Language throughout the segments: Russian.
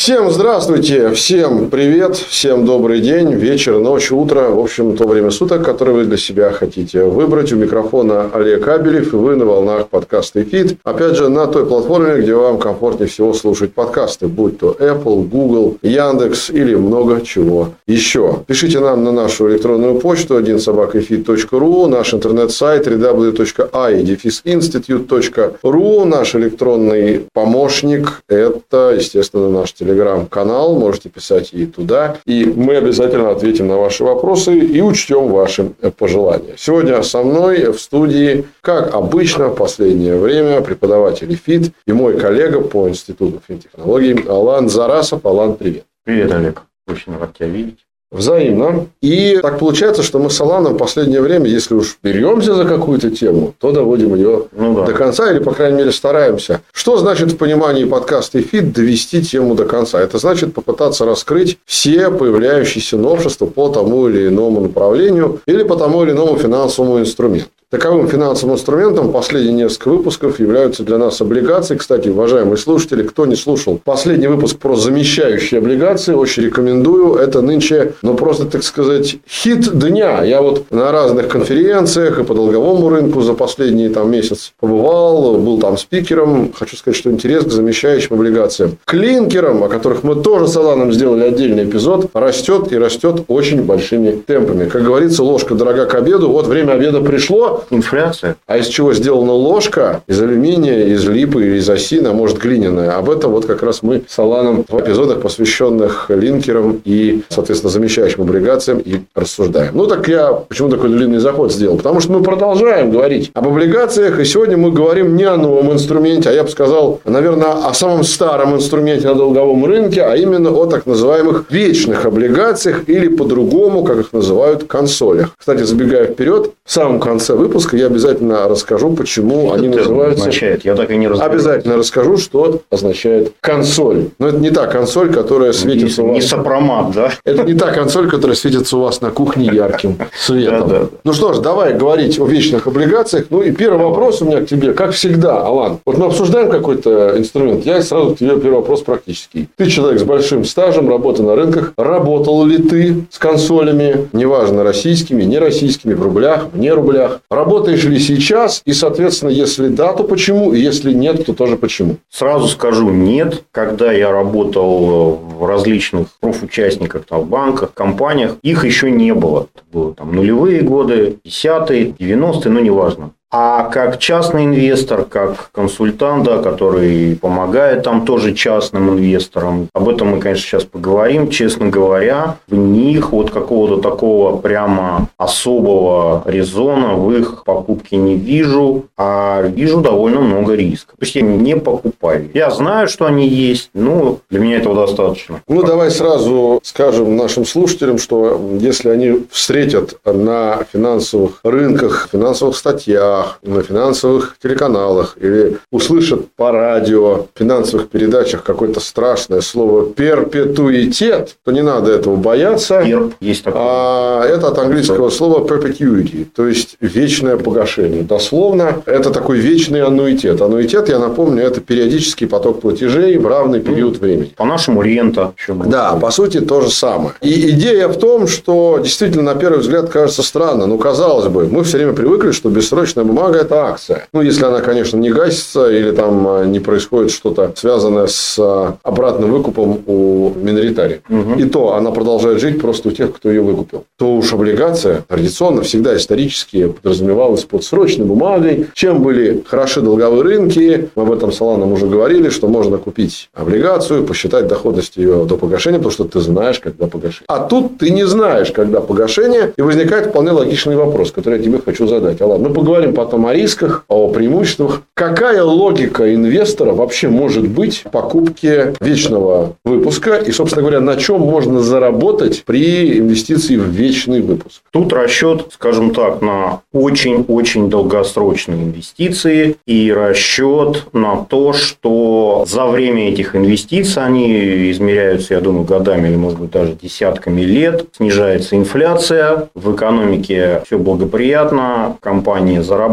Всем здравствуйте, всем привет, всем добрый день, вечер, ночь, утро, в общем, то время суток, которое вы для себя хотите выбрать. У микрофона Олег Кабелев, и вы на волнах подкаста «Фит». Опять же, на той платформе, где вам комфортнее всего слушать подкасты, будь то Apple, Google, Яндекс или много чего еще. Пишите нам на нашу электронную почту 1 собакафит.ру, наш интернет-сайт www.idefisinstitute.ru, наш электронный помощник – это, естественно, наш телефон телеграм-канал, можете писать и туда. И мы обязательно ответим на ваши вопросы и учтем ваши пожелания. Сегодня со мной в студии, как обычно, в последнее время преподаватель ФИТ и мой коллега по Институту финтехнологий Алан Зарасов. Алан, привет. Привет, Олег. Очень рад тебя видеть. Взаимно. И так получается, что мы с Аланом в последнее время, если уж беремся за какую-то тему, то доводим ее ну, да. до конца, или, по крайней мере, стараемся. Что значит в понимании подкаста и фит довести тему до конца? Это значит попытаться раскрыть все появляющиеся новшества по тому или иному направлению или по тому или иному финансовому инструменту. Таковым финансовым инструментом последние несколько выпусков являются для нас облигации. Кстати, уважаемые слушатели, кто не слушал последний выпуск про замещающие облигации, очень рекомендую. Это нынче, ну, просто, так сказать, хит дня. Я вот на разных конференциях и по долговому рынку за последний там месяц побывал, был там спикером. Хочу сказать, что интерес к замещающим облигациям. Клинкерам, о которых мы тоже с Аланом сделали отдельный эпизод, растет и растет очень большими темпами. Как говорится, ложка дорога к обеду. Вот время обеда пришло, Инфляция. А из чего сделана ложка? Из алюминия, из липы или из осина, может глиняная. Об этом вот как раз мы с Аланом в эпизодах, посвященных линкерам и, соответственно, замещающим облигациям и рассуждаем. Ну, так я почему такой длинный заход сделал? Потому что мы продолжаем говорить об облигациях, и сегодня мы говорим не о новом инструменте, а я бы сказал, наверное, о самом старом инструменте на долговом рынке, а именно о так называемых вечных облигациях или по-другому, как их называют, консолях. Кстати, забегая вперед, в самом конце выпуска выпуска я обязательно расскажу, почему что они называются... означает? Я так и не разберу. Обязательно расскажу, что означает консоль. Но это не та консоль, которая светится не, у вас... Не сопромат, да? Это не та консоль, которая светится у вас на кухне ярким светом. Ну что ж, давай говорить о вечных облигациях. Ну и первый вопрос у меня к тебе, как всегда, Алан. Вот мы обсуждаем какой-то инструмент, я сразу к тебе первый вопрос практический. Ты человек с большим стажем работы на рынках. Работал ли ты с консолями, неважно, российскими, не российскими, в рублях, не рублях? Работаешь ли сейчас? И, соответственно, если да, то почему? И если нет, то тоже почему? Сразу скажу нет. Когда я работал в различных профучастниках, там, в банках, компаниях, их еще не было. Было там нулевые годы, десятые, девяностые, ну, неважно. А как частный инвестор, как консультант, да, который помогает там тоже частным инвесторам, об этом мы, конечно, сейчас поговорим. Честно говоря, в них вот какого-то такого прямо особого резона в их покупке не вижу, а вижу довольно много риска. То есть я не покупаю. Я знаю, что они есть, но для меня этого достаточно. Ну, давай сразу скажем нашим слушателям, что если они встретят на финансовых рынках, финансовых статьях, глазах, на финансовых телеканалах или услышат по радио, финансовых передачах какое-то страшное слово перпетуитет, то не надо этого бояться. Перп есть такое. А это от английского слова perpetuity, то есть вечное погашение. Дословно, это такой вечный аннуитет. Аннуитет, я напомню, это периодический поток платежей в равный период времени. По-нашему рента. Да, по сути, то же самое. И идея в том, что действительно, на первый взгляд, кажется странно. Ну, казалось бы, мы все время привыкли, что бессрочная бумага – это акция. Ну, если она, конечно, не гасится или там а, не происходит что-то связанное с а, обратным выкупом у миноритариев. Угу. И то она продолжает жить просто у тех, кто ее выкупил. То уж облигация традиционно всегда исторически подразумевалась под срочной бумагой. Чем были хороши долговые рынки, мы об этом с Аланом уже говорили, что можно купить облигацию, посчитать доходность ее до погашения, потому что ты знаешь, когда погашение. А тут ты не знаешь, когда погашение, и возникает вполне логичный вопрос, который я тебе хочу задать. Алан, мы поговорим потом о рисках, о преимуществах. Какая логика инвестора вообще может быть в покупке вечного выпуска? И, собственно говоря, на чем можно заработать при инвестиции в вечный выпуск? Тут расчет, скажем так, на очень-очень долгосрочные инвестиции и расчет на то, что за время этих инвестиций, они измеряются, я думаю, годами или, может быть, даже десятками лет, снижается инфляция, в экономике все благоприятно, компании зарабатывают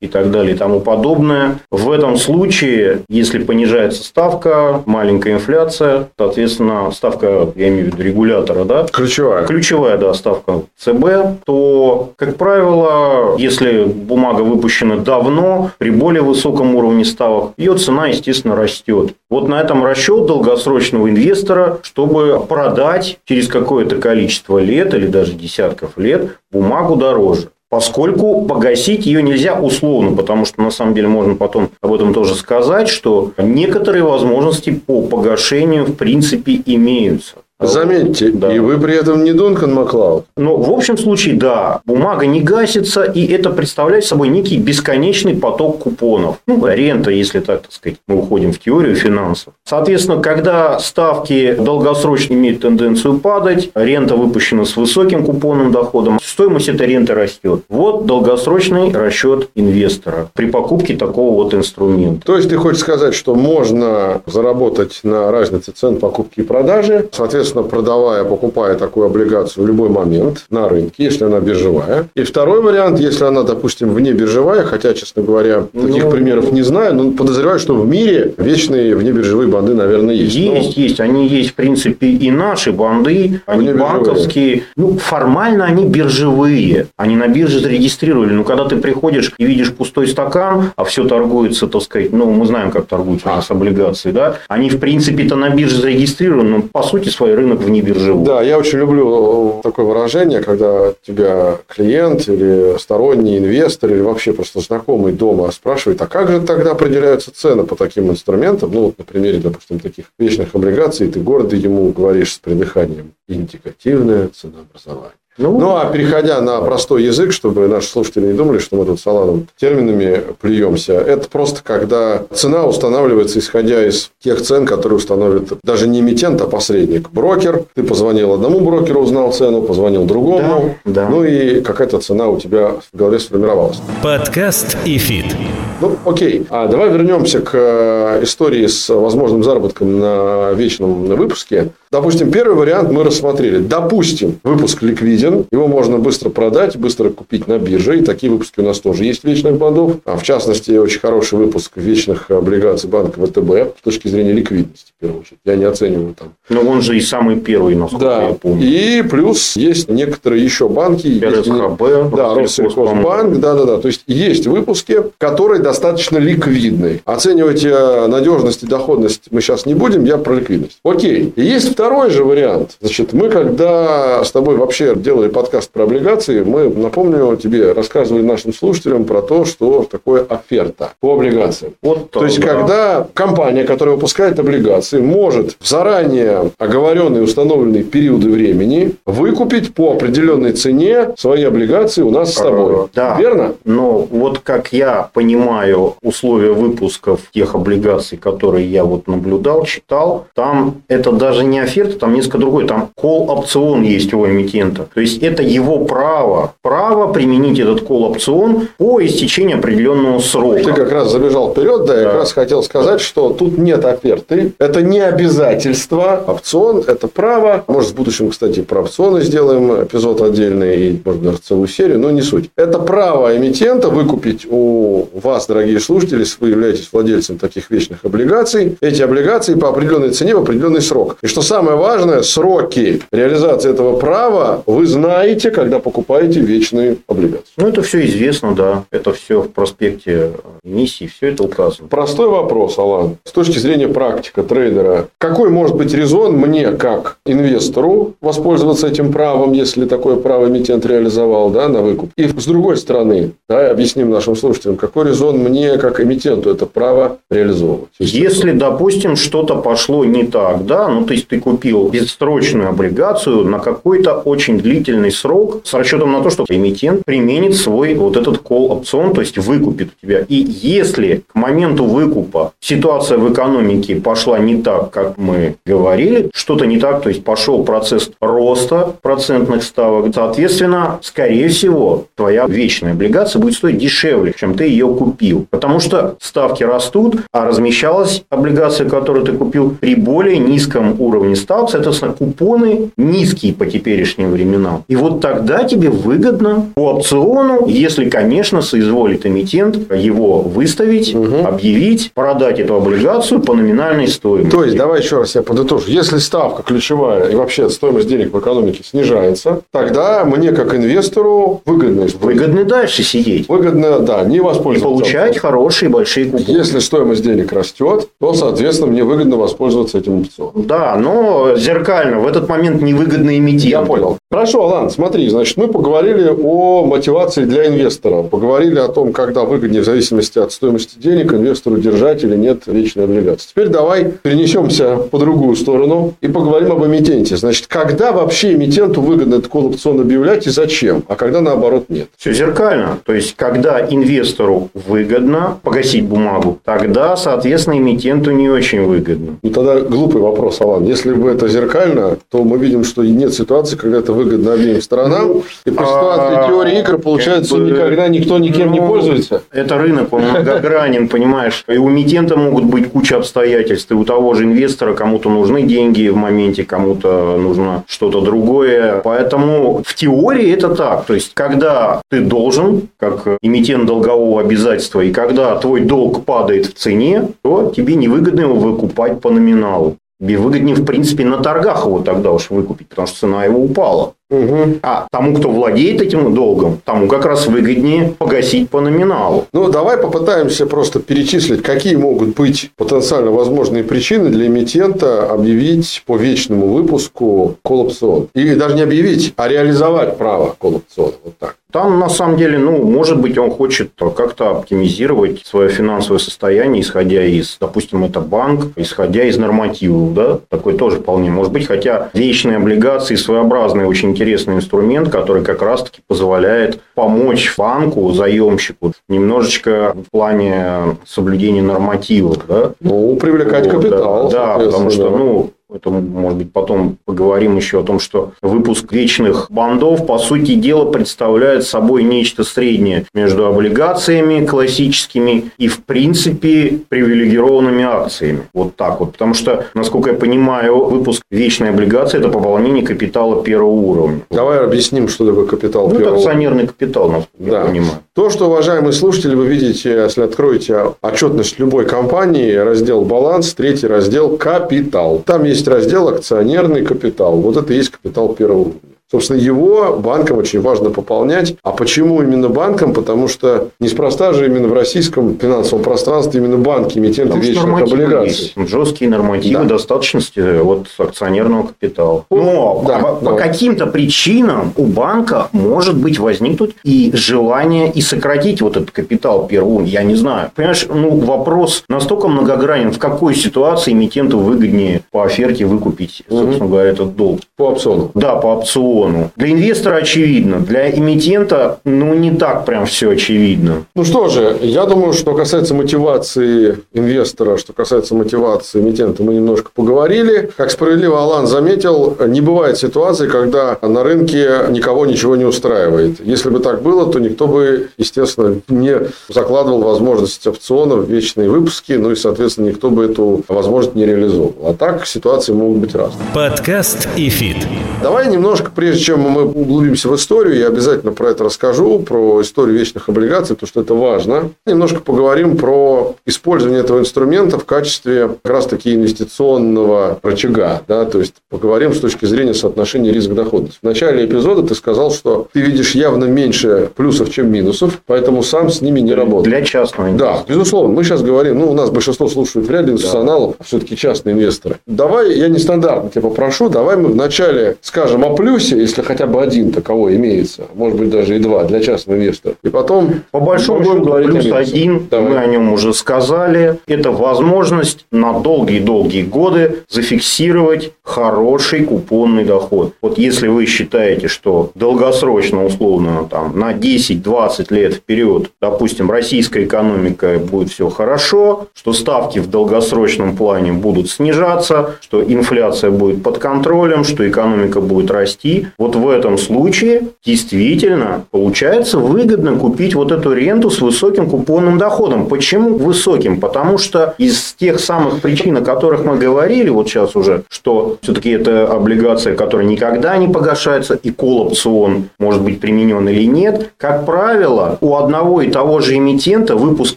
и так далее и тому подобное. В этом случае, если понижается ставка, маленькая инфляция, соответственно, ставка, я имею в виду регулятора, да? Ключевая. Ключевая, да, ставка ЦБ, то, как правило, если бумага выпущена давно, при более высоком уровне ставок, ее цена, естественно, растет. Вот на этом расчет долгосрочного инвестора, чтобы продать через какое-то количество лет или даже десятков лет бумагу дороже. Поскольку погасить ее нельзя условно, потому что на самом деле можно потом об этом тоже сказать, что некоторые возможности по погашению в принципе имеются. Заметьте, да. и вы при этом не Дункан Маклауд. Ну, в общем случае, да, бумага не гасится, и это представляет собой некий бесконечный поток купонов. Ну, рента, если так, так сказать, мы уходим в теорию финансов. Соответственно, когда ставки долгосрочно имеют тенденцию падать, рента выпущена с высоким купонным доходом, стоимость этой ренты растет. Вот долгосрочный расчет инвестора при покупке такого вот инструмента. То есть, ты хочешь сказать, что можно заработать на разнице цен покупки и продажи, соответственно, соответственно, продавая, покупая такую облигацию в любой момент на рынке, если она биржевая. И второй вариант, если она, допустим, вне биржевая, хотя, честно говоря, таких ну, примеров не знаю, но подозреваю, что в мире вечные внебиржевые банды, наверное, есть. Есть, но... есть. Они есть, в принципе, и наши банды, они банковские. Ну, формально они биржевые. Они на бирже зарегистрировали. Но когда ты приходишь и видишь пустой стакан, а все торгуется, так сказать, ну, мы знаем, как торгуются а. с облигацией, да, они, в принципе-то на бирже зарегистрированы, но по сути своей рынок вне биржевой. Да, я очень люблю такое выражение, когда тебя клиент или сторонний инвестор или вообще просто знакомый дома спрашивает, а как же тогда определяются цены по таким инструментам? Ну, вот на примере, допустим, таких вечных облигаций, ты гордо ему говоришь с придыханием индикативное ценообразование. Ну, ну, а переходя на простой язык, чтобы наши слушатели не думали, что мы тут саланом терминами плюемся, это просто когда цена устанавливается, исходя из тех цен, которые установит даже не эмитент, а посредник. Брокер. Ты позвонил одному брокеру, узнал цену, позвонил другому. Да, да. Ну, и какая-то цена у тебя в голове сформировалась. Подкаст и фит. Ну, окей. А давай вернемся к э, истории с возможным заработком на вечном выпуске. Допустим, первый вариант мы рассмотрели. Допустим, выпуск ликвиден, его можно быстро продать, быстро купить на бирже. И такие выпуски у нас тоже есть вечных бондов. А в частности, очень хороший выпуск вечных облигаций банка ВТБ с точки зрения ликвидности, в первую очередь. Я не оцениваю там. Но он же и самый первый, насколько да. я помню. И плюс есть некоторые еще банки. РСХБ, да, Россельхозбанк. Да, да, да. То есть, есть выпуски, которые достаточно ликвидны. Оценивать э, надежность и доходность мы сейчас не будем, я про ликвидность. Окей. Есть второй же вариант. Значит, мы когда с тобой вообще делали подкаст про облигации, мы, напомню тебе, рассказывали нашим слушателям про то, что такое оферта по облигациям. Вот то, то есть, да. когда компания, которая выпускает облигации, может в заранее оговоренные установленные периоды времени выкупить по определенной цене свои облигации у нас с тобой. Да. Верно? Но вот как я понимаю условия выпусков тех облигаций, которые я вот наблюдал, читал, там это даже не оферта, там несколько другой. Там кол-опцион есть у эмитента. То есть, это его право. Право применить этот кол-опцион по истечению определенного срока. Ты как раз забежал вперед, да, да. я как раз хотел сказать, что тут нет оферты. Это не обязательство. Опцион – это право. Может, в будущем, кстати, про опционы сделаем эпизод отдельный и, может, даже целую серию, но не суть. Это право эмитента выкупить у вас, дорогие слушатели, если вы являетесь владельцем таких вечных облигаций, эти облигации по определенной цене в определенный срок. И что самое важное, сроки реализации этого права вы знаете, когда покупаете вечные облигации. Ну, это все известно, да. Это все в проспекте эмиссии, все это указано. Простой вопрос, Алан. С точки зрения практика трейдера, какой может быть резон мне, как инвестору, воспользоваться этим правом, если такое право эмитент реализовал да, на выкуп? И с другой стороны, да, объясним нашим слушателям, какой резон мне, как эмитенту, это право реализовывать. Если, допустим, что-то пошло не так, да, ну, то есть, ты купил бессрочную облигацию на какой-то очень длительный срок с расчетом на то, что эмитент применит свой вот этот call-опцион, то есть, выкупит у тебя. И если к моменту выкупа ситуация в экономике пошла не так, как мы говорили, что-то не так, то есть, пошел процесс роста процентных ставок, соответственно, скорее всего, твоя вечная облигация будет стоить дешевле, чем ты ее купил. Потому что ставки растут, а размещалась облигация, которую ты купил, при более низком уровне ставок, соответственно, купоны низкие по теперешним временам. И вот тогда тебе выгодно по опциону, если, конечно, соизволит эмитент его выставить, угу. объявить, продать эту облигацию по номинальной стоимости. То есть, давай еще раз я подытожу. Если ставка ключевая и вообще стоимость денег в экономике снижается, тогда мне, как инвестору, выгодно Выгодно дальше сидеть. Выгодно, да, не воспользоваться. И получать хорошие большие купоны. Если стоимость денег растет, то, соответственно, мне выгодно воспользоваться этим опционом. Да, но зеркально. В этот момент невыгодно эмитент. Я понял. Хорошо, Алан, смотри, значит, мы поговорили о мотивации для инвестора. Поговорили о том, когда выгоднее в зависимости от стоимости денег инвестору держать или нет вечной облигации. Теперь давай перенесемся по другую сторону и поговорим об эмитенте. Значит, когда вообще эмитенту выгодно этот колл опцион объявлять и зачем, а когда наоборот нет? Все зеркально. То есть, когда инвестору выгодно погасить бумагу, тогда, соответственно, эмитенту не очень выгодно. Ну, тогда глупый вопрос, Алан. Если бы это зеркально, то мы видим, что нет ситуации, когда это выгодно обеим сторонам. Ну, и при ситуации а, теории игр получается, никогда никто никем не ну, пользуется. Это рынок, он многогранен, понимаешь. И у эмитента могут быть куча обстоятельств. И у того же инвестора кому-то нужны деньги в моменте, кому-то нужно что-то другое. Поэтому в теории это так. То есть, когда ты должен, как эмитент долгового обязательства, и когда твой долг падает в цене, то тебе невыгодно его выкупать по номиналу. Тебе выгоднее, в принципе, на торгах его тогда уж выкупить, потому что цена его упала. Угу. А тому, кто владеет этим долгом, тому как раз выгоднее погасить по номиналу. Ну, давай попытаемся просто перечислить, какие могут быть потенциально возможные причины для эмитента объявить по вечному выпуску коллапцион. Или даже не объявить, а реализовать право коллапциона. Вот так. Там, на самом деле, ну, может быть, он хочет как-то оптимизировать свое финансовое состояние, исходя из, допустим, это банк, исходя из нормативов, да, такой тоже вполне может быть, хотя вечные облигации своеобразный очень интересный инструмент, который как раз-таки позволяет помочь банку, заемщику немножечко в плане соблюдения нормативов, да. Ну, привлекать вот, капитал. Да, да потому что, ну, это, может быть, потом поговорим еще о том, что выпуск вечных бандов, по сути дела, представляет собой нечто среднее между облигациями классическими и, в принципе, привилегированными акциями. Вот так вот. Потому что, насколько я понимаю, выпуск вечной облигации – это пополнение капитала первого уровня. Давай объясним, что такое капитал ну, первого уровня. акционерный капитал, насколько да. я понимаю. То, что, уважаемые слушатели, вы видите, если откроете отчетность любой компании, раздел «Баланс», третий раздел «Капитал». Там есть есть раздел акционерный капитал. Вот это и есть капитал первого уровня. Собственно, его банкам очень важно пополнять. А почему именно банкам? Потому что неспроста же именно в российском финансовом пространстве именно банки эмитенты вечных облигаций. Есть. Жесткие нормативы да. достаточности вот акционерного капитала. Но да, по, да. по каким-то причинам у банка может быть возникнуть и желание и сократить вот этот капитал первого. Я не знаю. Понимаешь, ну вопрос настолько многогранен, в какой ситуации эмитенту выгоднее по оферте выкупить, собственно угу. говоря, этот долг. По опциону. Да, по опциону опциону. Для инвестора очевидно, для эмитента, ну, не так прям все очевидно. Ну что же, я думаю, что касается мотивации инвестора, что касается мотивации эмитента, мы немножко поговорили. Как справедливо Алан заметил, не бывает ситуации, когда на рынке никого ничего не устраивает. Если бы так было, то никто бы, естественно, не закладывал возможность опционов, вечные выпуски, ну и, соответственно, никто бы эту возможность не реализовал. А так ситуации могут быть разные. Подкаст и фит. Давай немножко при прежде чем мы углубимся в историю, я обязательно про это расскажу, про историю вечных облигаций, потому что это важно. Немножко поговорим про использование этого инструмента в качестве как раз таки инвестиционного рычага. Да? То есть, поговорим с точки зрения соотношения риск-доходность. В начале эпизода ты сказал, что ты видишь явно меньше плюсов, чем минусов, поэтому сам с ними не работаешь. Для частного инвестора. Да, безусловно. Мы сейчас говорим, ну, у нас большинство слушают вряд ли институционалов, да. все-таки частные инвесторы. Давай, я нестандартно тебя попрошу, давай мы вначале скажем о плюсе, если хотя бы один таковой имеется, может быть, даже и два для частного инвестора. И потом... По большому счету, плюс один, Давай. мы о нем уже сказали, это возможность на долгие-долгие годы зафиксировать хороший купонный доход. Вот если вы считаете, что долгосрочно, условно, там, на 10-20 лет вперед, допустим, российская экономика будет все хорошо, что ставки в долгосрочном плане будут снижаться, что инфляция будет под контролем, что экономика будет расти, вот в этом случае действительно получается выгодно купить вот эту ренту с высоким купонным доходом. Почему высоким? Потому что из тех самых причин, о которых мы говорили вот сейчас уже, что все-таки это облигация, которая никогда не погашается, и колл-опцион может быть применен или нет, как правило, у одного и того же эмитента выпуск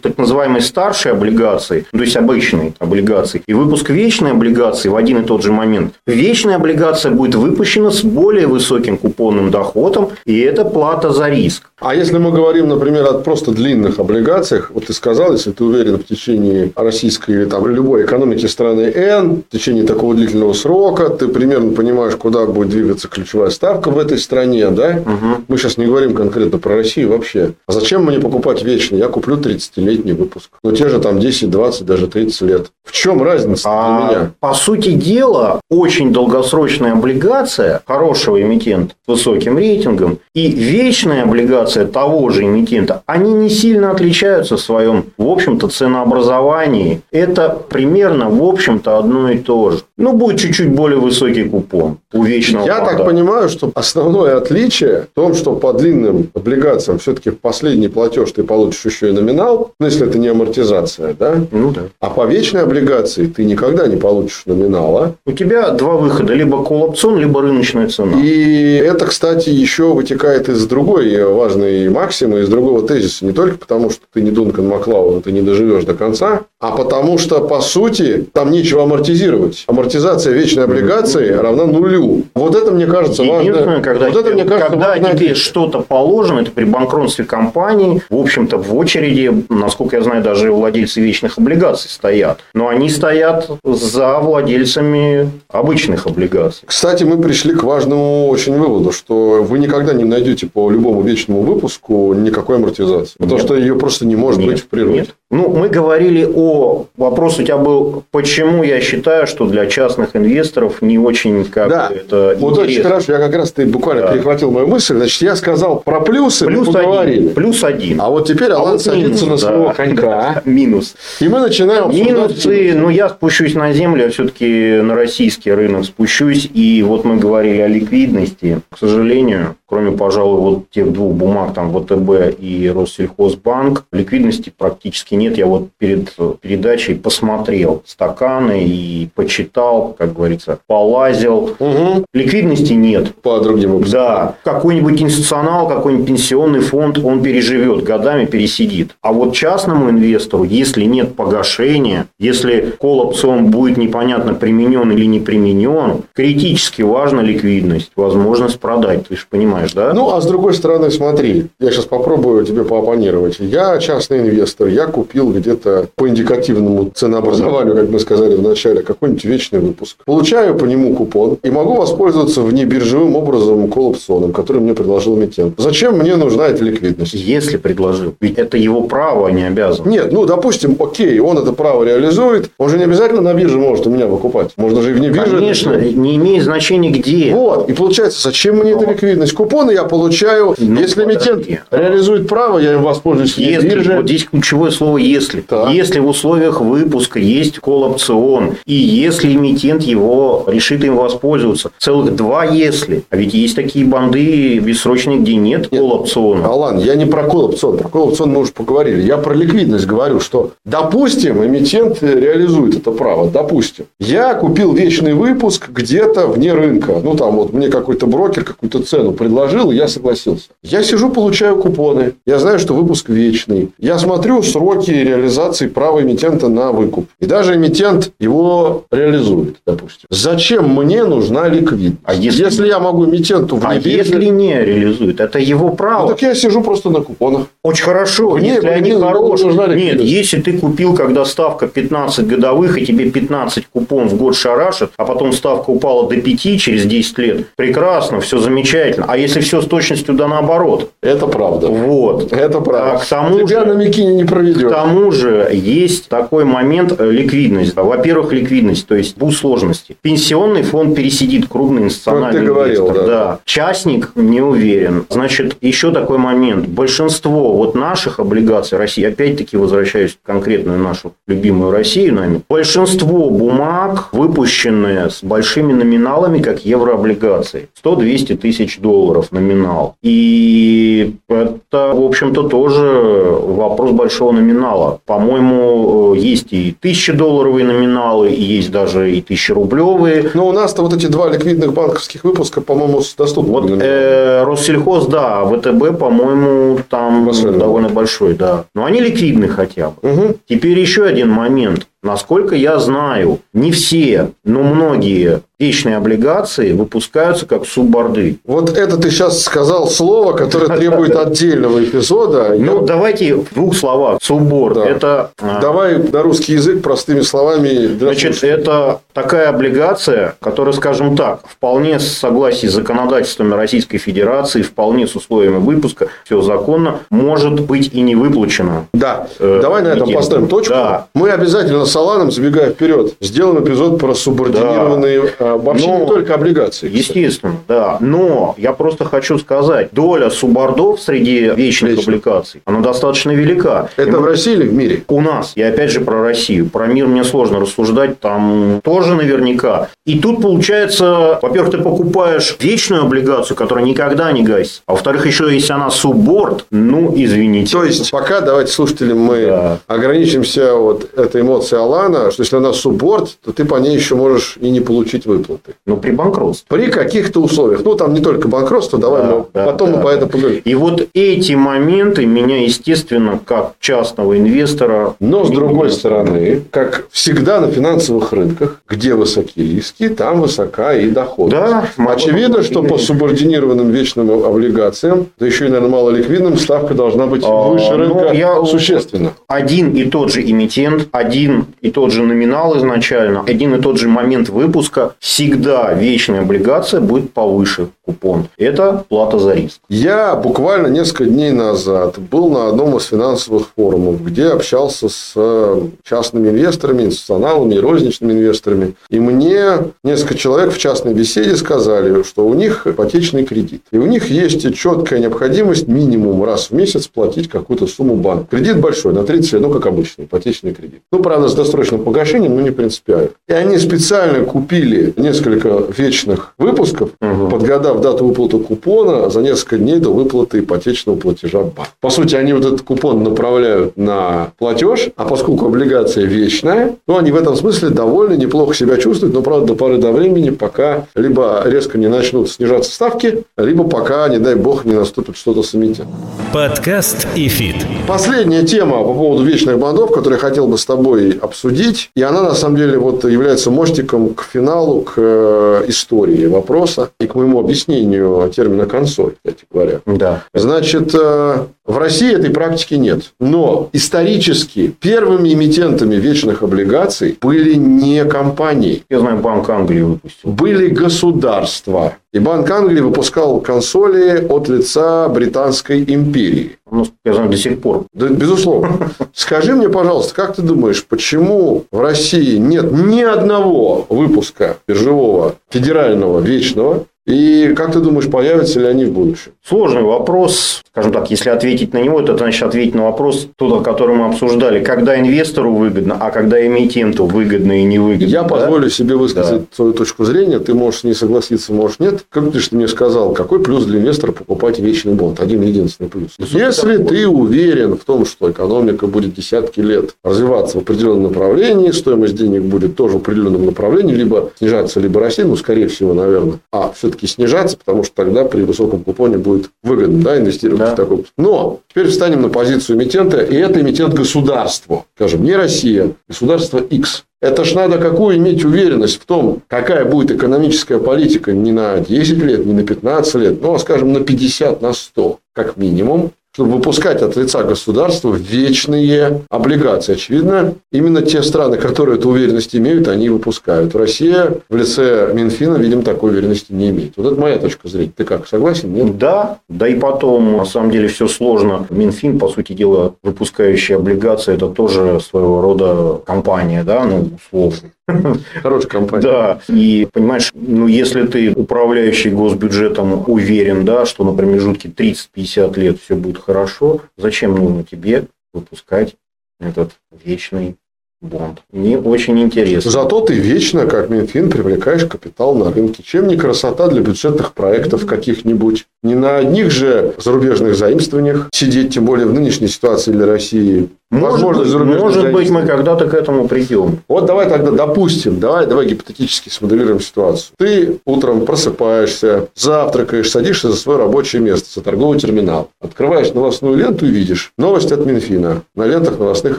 так называемой старшей облигации, то есть обычной облигации, и выпуск вечной облигации в один и тот же момент. Вечная облигация будет выпущена с более высоким купонным доходом, и это плата за риск. А если мы говорим, например, о просто длинных облигациях, вот ты сказал, если ты уверен в течение российской или там любой экономики страны N, в течение такого длительного срока, ты примерно понимаешь, куда будет двигаться ключевая ставка в этой стране, да? Угу. Мы сейчас не говорим конкретно про Россию вообще. А зачем мне покупать вечно? Я куплю 30-летний выпуск. Но те же там 10, 20, даже 30 лет. В чем разница а, для меня? По сути дела, очень долгосрочная облигация хорошего эмитента с высоким рейтингом и вечная облигация того же эмитента, они не сильно отличаются в своем, в общем-то, ценообразовании. Это примерно, в общем-то, одно и то же. Ну, будет чуть-чуть более высокий купон у вечного Я так понимаю, что основное отличие в том, что по длинным облигациям все-таки в последний платеж ты получишь еще и номинал, ну, если это не амортизация, да? Ну, да. А по вечной облигации ты никогда не получишь номинала. У тебя два выхода, либо колл-опцион, либо рыночная цена. И это, кстати, еще вытекает из другой важной максимы, из другого тезиса. Не только потому, что ты не Дункан Маклауд, ты не доживешь до конца, а потому что, по сути, там нечего амортизировать. Амортизация вечной облигации равна нулю. Вот это, мне кажется, важно. Когда, вот это, мне кажется, когда тебе что-то положено, это при банкротстве компании, в общем-то, в очереди, насколько я знаю, даже владельцы вечных облигаций стоят. Но они стоят за владельцами обычных облигаций. Кстати, мы пришли к важному очень выводу, что вы никогда не найдете по любому вечному выпуску никакой амортизации. Потому нет. что ее просто не может нет. быть в природе. Нет. Ну, мы говорили о... Вопрос у тебя был, почему я считаю, что для частных инвесторов не очень как да. это Вот интересно. очень хорошо. Я как раз ты буквально да. перехватил мою мысль. Значит, я сказал про плюсы, плюс мы поговорили. Один, плюс один. А вот теперь Алан а вот садится минус, на своего да. конька. Минус. И мы начинаем Минусы, ну, я спущусь на землю, я все-таки на российский рынок спущусь. И вот мы говорили о ликвидности. К сожалению, кроме, пожалуй, вот тех двух бумаг, там, ВТБ и Россельхозбанк, ликвидности практически нет. Я вот перед передачей посмотрел стаканы и почитал, как говорится, полазил. Угу. Ликвидности нет. По другим выпускам. Да. Какой-нибудь институционал, какой-нибудь пенсионный фонд, он переживет, годами пересидит. А вот частному инвестору, если нет погашения, если колл-опцион будет непонятно применен или не применен, критически важна ликвидность, возможность продать. Ты же понимаешь, да? Ну, а с другой стороны, смотри, я сейчас попробую тебе поопонировать. Я частный инвестор, я купил где-то по индикативному ценообразованию, как мы сказали в начале, какой-нибудь вечный выпуск. Получаю по нему купон и могу воспользоваться внебиржевым образом колл-опционом, который мне предложил эмитент. Зачем мне нужна эта ликвидность? Если предложил. Ведь это его право, а не обязан. Нет, ну, допустим, окей, он это право реализует. Он же не обязательно на бирже может у меня выкупать. Можно же и вне биржи. Конечно, не имеет значения где. Вот. И получается, зачем мне эта ликвидность? Купоны я получаю. Ну, если эмитент реализует право, я им воспользуюсь если, бирже. Вот здесь ключевое слово «если». Так. Если в условиях выпуска есть колл-опцион, и если эмитент его решит им воспользоваться, целых два «если». А ведь есть такие банды бессрочные, где нет, нет колл-опциона. Алан, я не про колл-опцион. Про колл-опцион мы уже поговорили. Я про ликвидность говорю, что, допустим, эмитент реализует это право. Допустим. Я купил вечный выпуск где-то вне рынка. Ну, там вот мне какой-то брокер какую-то цену предложил предложил, и я согласился. Я сижу, получаю купоны. Я знаю, что выпуск вечный. Я смотрю сроки реализации права эмитента на выкуп. И даже эмитент его реализует, допустим. Зачем мне нужна ликвидность? А если, если я могу эмитенту в А если не реализует? Это его право. Ну, так я сижу просто на купонах. Очень хорошо. Вне, если они хорошие. Нет, если ты купил, когда ставка 15 годовых, и тебе 15 купон в год шарашит, а потом ставка упала до 5 через 10 лет, прекрасно, все замечательно. А если все с точностью да наоборот? Это правда. Вот. Это правда. А к тому Тебя же, на Микине не проведешь. К тому же, есть такой момент э, ликвидность. Во-первых, ликвидность, то есть бу сложности. Пенсионный фонд пересидит крупный институциональный ты говорил, да. да. Частник не уверен. Значит, еще такой момент. Большинство вот наших облигаций России, опять-таки возвращаюсь к конкретную нашу любимую Россию нами, большинство бумаг выпущены с большими номиналами, как еврооблигации. 100-200 тысяч долларов номинал. И это, в общем-то, тоже вопрос большого номинала. По-моему, есть и тысячи долларовые номиналы, и есть даже и тысячи рублевые. Но у нас-то вот эти два ликвидных банковских выпуска, по-моему, доступны. Вот э, Россельхоз, да, а ВТБ, по-моему, там Большой, довольно большой, да. Но они ликвидны хотя бы. Угу. Теперь еще один момент. Насколько я знаю, не все, но многие вечные облигации выпускаются как субборды. Вот это ты сейчас сказал слово, которое требует отдельного эпизода. Ну, давайте в двух словах. Субборд. Это... А, Давай на русский язык простыми словами. Значит, это такая облигация, которая, скажем так, вполне с согласии с законодательствами Российской Федерации, вполне с условиями выпуска, все законно, может быть и не выплачена. Да. Э, Давай на этом поставим точку. Да. Мы обязательно с Аланом, забегая вперед, сделаем эпизод про субординированные да вообще Но, не только облигации. Естественно, да. Но я просто хочу сказать, доля субордов среди вечных Вечно. облигаций, она достаточно велика. Это мы... в России или в мире? У нас. И опять же про Россию. Про мир мне сложно рассуждать, там тоже наверняка. И тут получается, во-первых, ты покупаешь вечную облигацию, которая никогда не гасит. А во-вторых, еще если она субборд, ну, извините. То есть, пока, давайте, слушатели, мы да. ограничимся вот этой эмоцией Алана, что если она субборд, то ты по ней еще можешь и не получить выплаты. Ну, при банкротстве. При каких-то условиях. Ну, там не только банкротство, давай да, мы да, потом да, мы по этому поговорим. И вот эти моменты меня, естественно, как частного инвестора... Но, с другой стороны, как всегда на финансовых рынках, где высоки риски, там высока и доходность. Да, Очевидно, что по субординированным вечным облигациям, да еще и, наверное, малоликвидным, ставка должна быть а, выше рынка ну, я... существенно. Один и тот же эмитент, один и тот же номинал изначально, один и тот же момент выпуска, всегда вечная облигация будет повыше купон. Это плата за риск. Я буквально несколько дней назад был на одном из финансовых форумов, где общался с э, частными инвесторами, институционалами розничными инвесторами. И мне несколько человек в частной беседе сказали, что у них ипотечный кредит. И у них есть четкая необходимость минимум раз в месяц платить какую-то сумму банк. Кредит большой, на 30 лет, ну, как обычный ипотечный кредит. Ну, правда, с досрочным погашением, но не принципиально. И они специально купили несколько вечных выпусков, угу. подгадав дату выплаты купона за несколько дней до выплаты ипотечного платежа банк. По сути, они вот этот купон направляют на платеж, а поскольку облигация вечная, ну, они в этом смысле довольно неплохо себя чувствуют, но, правда, до поры до времени, пока либо резко не начнут снижаться ставки, либо пока, не дай бог, не наступит что-то с эмитентом. Подкаст и фит. Последняя тема по поводу вечных бондов, которую я хотел бы с тобой обсудить, и она, на самом деле, вот является мостиком к финалу, к э, истории вопроса и к моему объяснению термина консоль, кстати говоря. Да. Значит, э, в России этой практики нет. Но исторически первыми эмитентами вечных облигаций были не компании. Я знаю, Банк Англии выпустил. Были государства. И Банк Англии выпускал консоли от лица Британской империи. Ну, я знаю, до сих пор. Да, безусловно. Скажи мне, пожалуйста, как ты думаешь, почему в России нет ни одного выпуска биржевого федерального вечного и как ты думаешь, появятся ли они в будущем? Сложный вопрос. Скажем так, если ответить на него, это значит ответить на вопрос, тот, который мы обсуждали. Когда инвестору выгодно, а когда эмитенту выгодно и невыгодно. Я да? позволю себе высказать да. свою точку зрения. Ты можешь не согласиться, можешь нет. Как ты мне сказал, какой плюс для инвестора покупать вечный бонд? Один единственный плюс. Ну, если ты уверен в том, что экономика будет десятки лет развиваться в определенном направлении, стоимость денег будет тоже в определенном направлении, либо снижаться, либо расти, ну, скорее всего, наверное. А все все-таки снижаться, потому что тогда при высоком купоне будет выгодно да, инвестировать да. в такой. Но теперь встанем на позицию эмитента, и это эмитент государству. Скажем, не Россия, государство X. Это ж надо какую иметь уверенность в том, какая будет экономическая политика не на 10 лет, не на 15 лет, а, скажем, на 50, на 100, как минимум чтобы выпускать от лица государства вечные облигации. Очевидно, именно те страны, которые эту уверенность имеют, они выпускают. Россия в лице Минфина, видимо, такой уверенности не имеет. Вот это моя точка зрения. Ты как, согласен? Нет? Да, да и потом, на самом деле, все сложно. Минфин, по сути дела, выпускающий облигации, это тоже своего рода компания, да, ну, условно. Хорошая компания. Да. И, понимаешь, ну, если ты, управляющий госбюджетом, уверен, да, что на промежутке 30-50 лет все будет хорошо, зачем нужно тебе выпускать этот вечный бонд. Мне очень интересно. Зато ты вечно, как Минфин, привлекаешь капитал на рынке. Чем не красота для бюджетных проектов каких-нибудь? Не на одних же зарубежных заимствованиях сидеть, тем более в нынешней ситуации для России. Может, быть, может быть, мы когда-то к этому придем. Вот давай тогда допустим, давай, давай гипотетически смоделируем ситуацию. Ты утром просыпаешься, завтракаешь, садишься за свое рабочее место, за торговый терминал. Открываешь новостную ленту и видишь новость от Минфина на лентах новостных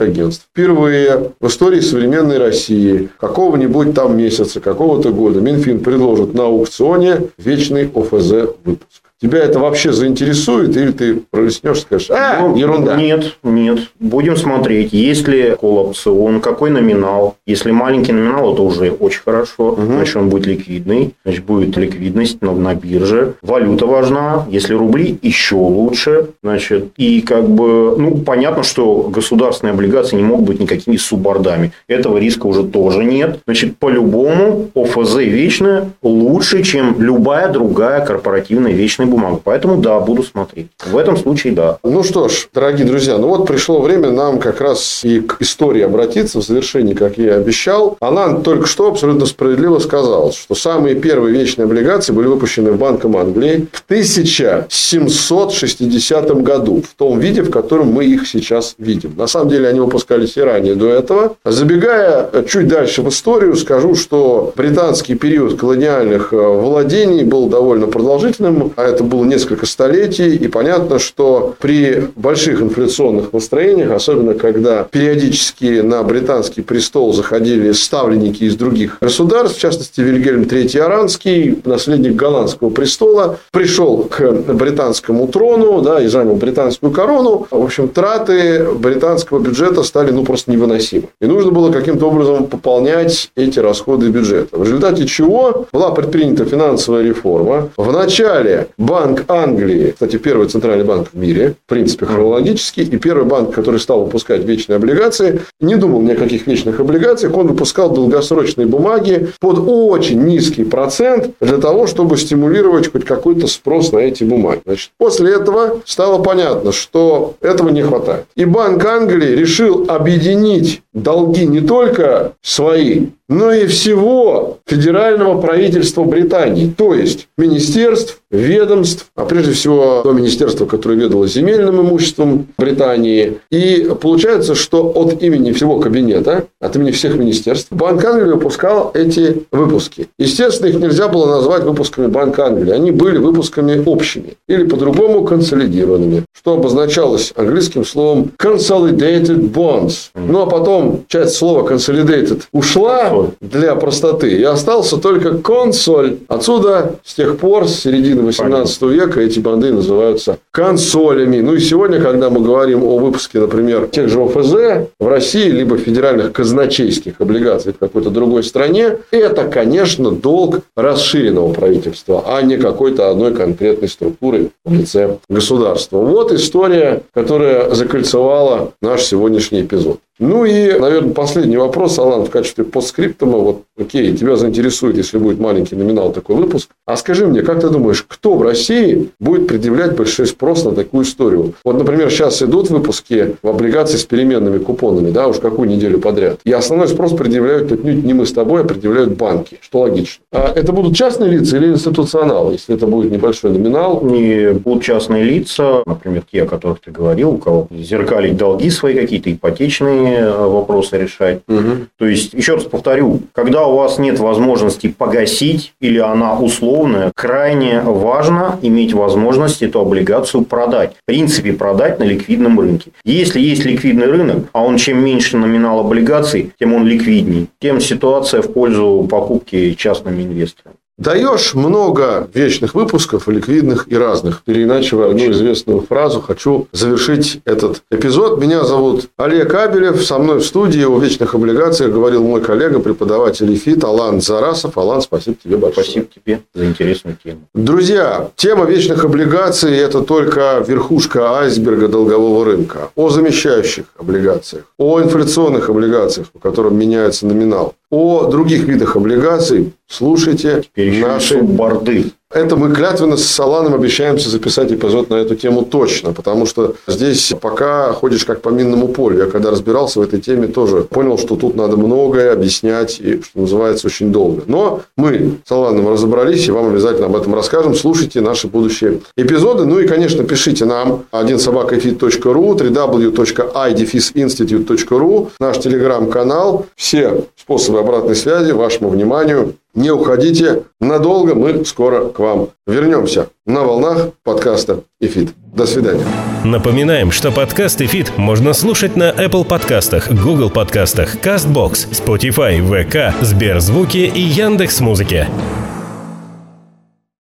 агентств. Впервые в истории современной России какого-нибудь там месяца, какого-то года Минфин предложит на аукционе вечный ОФЗ выпуск. Тебя это вообще заинтересует, или ты пролеснешь, скажешь, а, ну, ерунда? Нет, нет. Будем смотреть, есть ли колл-опцион, какой номинал. Если маленький номинал, это уже очень хорошо. Угу. Значит, он будет ликвидный. Значит, будет ликвидность на, на бирже. Валюта важна. Если рубли, еще лучше. Значит, и как бы, ну, понятно, что государственные облигации не могут быть никакими субордами. Этого риска уже тоже нет. Значит, по-любому ОФЗ вечная лучше, чем любая другая корпоративная вечная бумагу. Поэтому да, буду смотреть. В этом случае да. Ну что ж, дорогие друзья, ну вот пришло время нам как раз и к истории обратиться в завершении, как я и обещал. Она только что абсолютно справедливо сказала, что самые первые вечные облигации были выпущены Банком Англии в 1760 году, в том виде, в котором мы их сейчас видим. На самом деле, они выпускались и ранее до этого. Забегая чуть дальше в историю, скажу, что британский период колониальных э, владений был довольно продолжительным, а это было несколько столетий, и понятно, что при больших инфляционных настроениях, особенно когда периодически на британский престол заходили ставленники из других государств, в частности, Вильгельм III Аранский, наследник голландского престола, пришел к британскому трону да, и занял британскую корону. В общем, траты британского бюджета стали ну, просто невыносимы. И нужно было каким-то образом пополнять эти расходы бюджета. В результате чего была предпринята финансовая реформа. В начале Банк Англии, кстати, первый центральный банк в мире, в принципе, хронологически, и первый банк, который стал выпускать вечные облигации, не думал ни о каких вечных облигациях, он выпускал долгосрочные бумаги под очень низкий процент для того, чтобы стимулировать хоть какой-то спрос на эти бумаги. Значит, после этого стало понятно, что этого не хватает. И Банк Англии решил объединить долги не только свои, но и всего федерального правительства Британии, то есть министерств, ведомств, а прежде всего то министерство, которое ведало земельным имуществом Британии. И получается, что от имени всего кабинета, от имени всех министерств, Банк Англии выпускал эти выпуски. Естественно, их нельзя было назвать выпусками Банка Англии. Они были выпусками общими или по-другому консолидированными, что обозначалось английским словом consolidated bonds. Ну, а потом часть слова consolidated ушла, для простоты. И остался только консоль. Отсюда с тех пор, с середины 18 века, эти банды называются консолями. Ну и сегодня, когда мы говорим о выпуске, например, тех же ОФЗ в России, либо федеральных казначейских облигаций в какой-то другой стране, это, конечно, долг расширенного правительства, а не какой-то одной конкретной структуры в лице государства. Вот история, которая закольцевала наш сегодняшний эпизод. Ну и, наверное, последний вопрос, Алан, в качестве постскриптума. Вот, окей, тебя заинтересует, если будет маленький номинал такой выпуск. А скажи мне, как ты думаешь, кто в России будет предъявлять большой спрос на такую историю? Вот, например, сейчас идут выпуски в облигации с переменными купонами, да, уж какую неделю подряд. И основной спрос предъявляют отнюдь не мы с тобой, а предъявляют банки, что логично. А это будут частные лица или институционалы, если это будет небольшой номинал? Не будут частные лица, например, те, о которых ты говорил, у кого зеркалить долги свои какие-то ипотечные финансовыми вопросы решать. Угу. То есть, еще раз повторю, когда у вас нет возможности погасить или она условная, крайне важно иметь возможность эту облигацию продать. В принципе, продать на ликвидном рынке. Если есть ликвидный рынок, а он чем меньше номинал облигаций, тем он ликвиднее, тем ситуация в пользу покупки частными инвесторами. Даешь много вечных выпусков, ликвидных и разных. Иначе одну известную фразу хочу завершить этот эпизод. Меня зовут Олег Абелев. Со мной в студии о вечных облигациях говорил мой коллега, преподаватель ИФИТ Алан Зарасов. Алан, спасибо тебе большое. Спасибо тебе за интересную тему. Друзья, тема вечных облигаций – это только верхушка айсберга долгового рынка. О замещающих облигациях, о инфляционных облигациях, по которым меняется номинал, о других видах облигаций слушайте Теперь наши борды. Это мы клятвенно с Саланом обещаемся записать эпизод на эту тему точно, потому что здесь пока ходишь как по минному полю. Я когда разбирался в этой теме, тоже понял, что тут надо многое объяснять и, что называется, очень долго. Но мы с Аланом разобрались, и вам обязательно об этом расскажем. Слушайте наши будущие эпизоды. Ну и, конечно, пишите нам один собакафит.ру, www.idefisinstitute.ru, наш телеграм-канал. Все способы обратной связи вашему вниманию. Не уходите надолго, мы скоро к вам вернемся на волнах подкаста «Эфит». До свидания. Напоминаем, что подкаст «Эфит» можно слушать на Apple подкастах, Google подкастах, CastBox, Spotify, VK, Сберзвуки и Яндекс.Музыке.